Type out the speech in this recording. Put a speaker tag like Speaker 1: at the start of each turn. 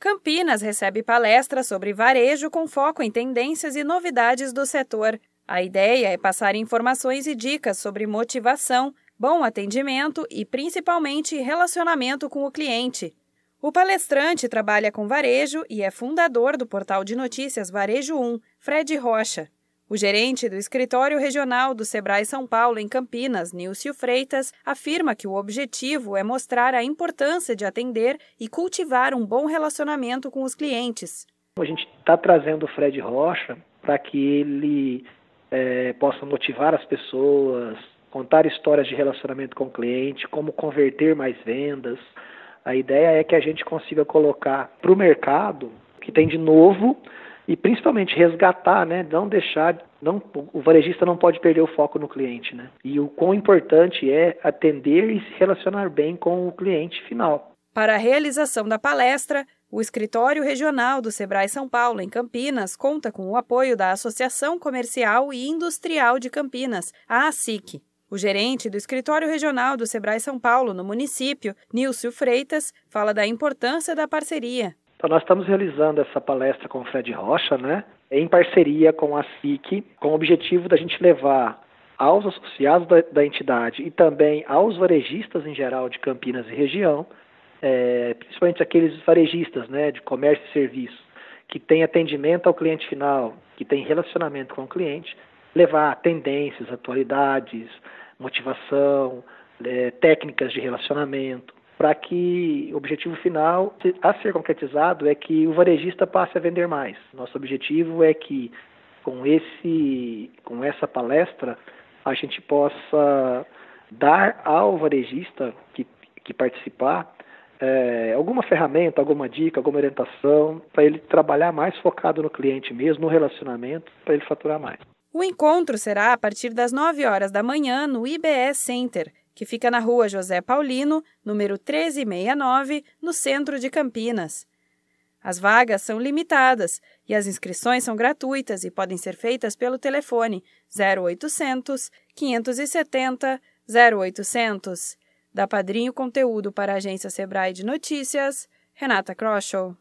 Speaker 1: Campinas recebe palestra sobre varejo com foco em tendências e novidades do setor. A ideia é passar informações e dicas sobre motivação, bom atendimento e, principalmente, relacionamento com o cliente. O palestrante trabalha com varejo e é fundador do portal de notícias Varejo 1, Fred Rocha. O gerente do escritório regional do Sebrae São Paulo, em Campinas, Nilcio Freitas, afirma que o objetivo é mostrar a importância de atender e cultivar um bom relacionamento com os clientes.
Speaker 2: A gente está trazendo o Fred Rocha para que ele é, possa motivar as pessoas, contar histórias de relacionamento com o cliente, como converter mais vendas. A ideia é que a gente consiga colocar para o mercado que tem de novo e principalmente resgatar, né? Não deixar, não, o varejista não pode perder o foco no cliente, né? E o quão importante é atender e se relacionar bem com o cliente final.
Speaker 1: Para a realização da palestra, o escritório regional do Sebrae São Paulo, em Campinas, conta com o apoio da Associação Comercial e Industrial de Campinas, a ASIC. O gerente do escritório regional do Sebrae São Paulo, no município, Nilcio Freitas, fala da importância da parceria.
Speaker 2: Então, nós estamos realizando essa palestra com o Fred Rocha, né, em parceria com a SIC, com o objetivo da gente levar aos associados da, da entidade e também aos varejistas em geral de Campinas e região, é, principalmente aqueles varejistas né, de comércio e serviço, que têm atendimento ao cliente final, que têm relacionamento com o cliente, levar tendências, atualidades, motivação, é, técnicas de relacionamento, para que o objetivo final a ser concretizado é que o varejista passe a vender mais. Nosso objetivo é que com esse com essa palestra a gente possa dar ao varejista que, que participar é, alguma ferramenta, alguma dica, alguma orientação para ele trabalhar mais focado no cliente mesmo, no relacionamento, para ele faturar mais.
Speaker 1: O encontro será a partir das 9 horas da manhã no IBS Center, que fica na rua José Paulino, número 1369, no centro de Campinas. As vagas são limitadas e as inscrições são gratuitas e podem ser feitas pelo telefone 0800 570 0800. Da Padrinho Conteúdo para a agência Sebrae de Notícias, Renata Kroschel.